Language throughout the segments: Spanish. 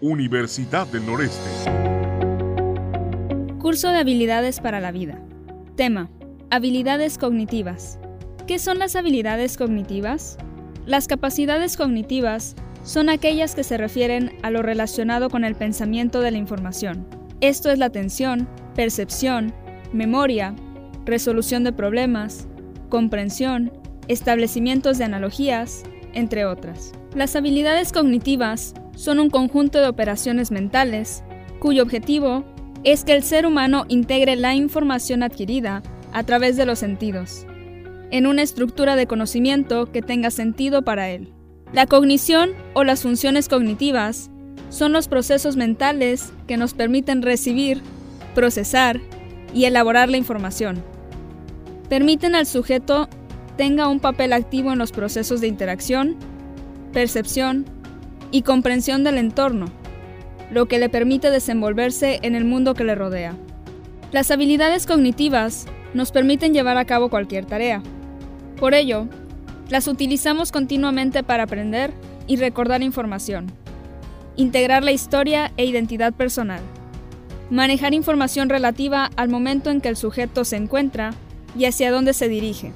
Universidad del Noreste. Curso de habilidades para la vida. Tema. Habilidades cognitivas. ¿Qué son las habilidades cognitivas? Las capacidades cognitivas son aquellas que se refieren a lo relacionado con el pensamiento de la información. Esto es la atención, percepción, memoria, resolución de problemas, comprensión, establecimientos de analogías, entre otras. Las habilidades cognitivas son un conjunto de operaciones mentales cuyo objetivo es que el ser humano integre la información adquirida a través de los sentidos, en una estructura de conocimiento que tenga sentido para él. La cognición o las funciones cognitivas son los procesos mentales que nos permiten recibir, procesar y elaborar la información. Permiten al sujeto tenga un papel activo en los procesos de interacción, percepción, y comprensión del entorno, lo que le permite desenvolverse en el mundo que le rodea. Las habilidades cognitivas nos permiten llevar a cabo cualquier tarea. Por ello, las utilizamos continuamente para aprender y recordar información, integrar la historia e identidad personal, manejar información relativa al momento en que el sujeto se encuentra y hacia dónde se dirige,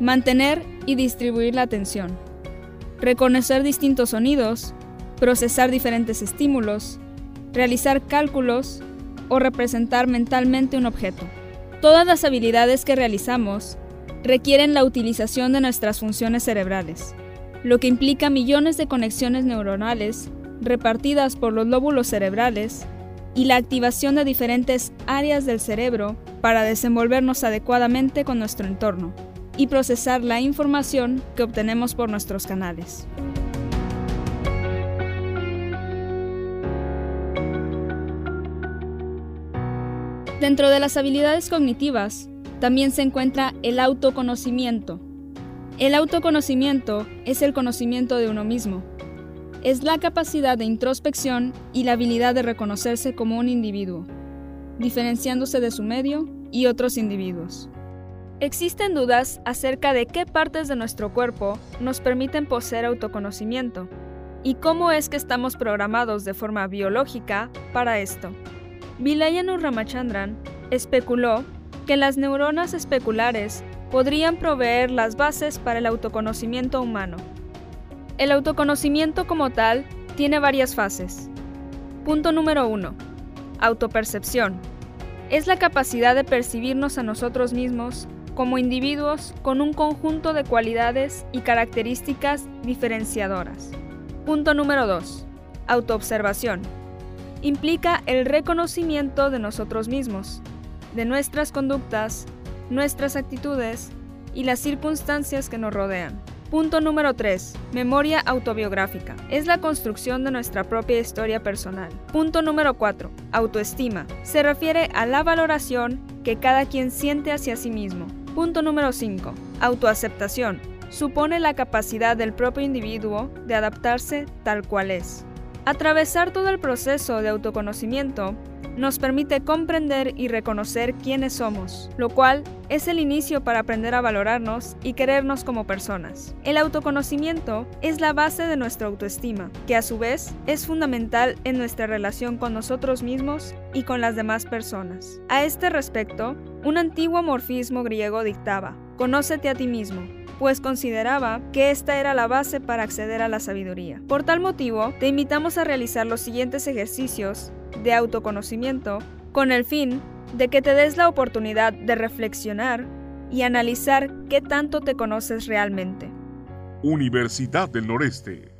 mantener y distribuir la atención reconocer distintos sonidos, procesar diferentes estímulos, realizar cálculos o representar mentalmente un objeto. Todas las habilidades que realizamos requieren la utilización de nuestras funciones cerebrales, lo que implica millones de conexiones neuronales repartidas por los lóbulos cerebrales y la activación de diferentes áreas del cerebro para desenvolvernos adecuadamente con nuestro entorno y procesar la información que obtenemos por nuestros canales. Dentro de las habilidades cognitivas también se encuentra el autoconocimiento. El autoconocimiento es el conocimiento de uno mismo. Es la capacidad de introspección y la habilidad de reconocerse como un individuo, diferenciándose de su medio y otros individuos. Existen dudas acerca de qué partes de nuestro cuerpo nos permiten poseer autoconocimiento y cómo es que estamos programados de forma biológica para esto. Vilayanur Ramachandran especuló que las neuronas especulares podrían proveer las bases para el autoconocimiento humano. El autoconocimiento como tal tiene varias fases. Punto número 1. Autopercepción. Es la capacidad de percibirnos a nosotros mismos como individuos con un conjunto de cualidades y características diferenciadoras. Punto número 2. Autoobservación. Implica el reconocimiento de nosotros mismos, de nuestras conductas, nuestras actitudes y las circunstancias que nos rodean. Punto número 3. Memoria autobiográfica. Es la construcción de nuestra propia historia personal. Punto número 4. Autoestima. Se refiere a la valoración que cada quien siente hacia sí mismo, Punto número 5. Autoaceptación. Supone la capacidad del propio individuo de adaptarse tal cual es. Atravesar todo el proceso de autoconocimiento nos permite comprender y reconocer quiénes somos, lo cual es el inicio para aprender a valorarnos y querernos como personas. El autoconocimiento es la base de nuestra autoestima, que a su vez es fundamental en nuestra relación con nosotros mismos y con las demás personas. A este respecto, un antiguo morfismo griego dictaba, Conócete a ti mismo, pues consideraba que esta era la base para acceder a la sabiduría. Por tal motivo, te invitamos a realizar los siguientes ejercicios de autoconocimiento con el fin de que te des la oportunidad de reflexionar y analizar qué tanto te conoces realmente. Universidad del Noreste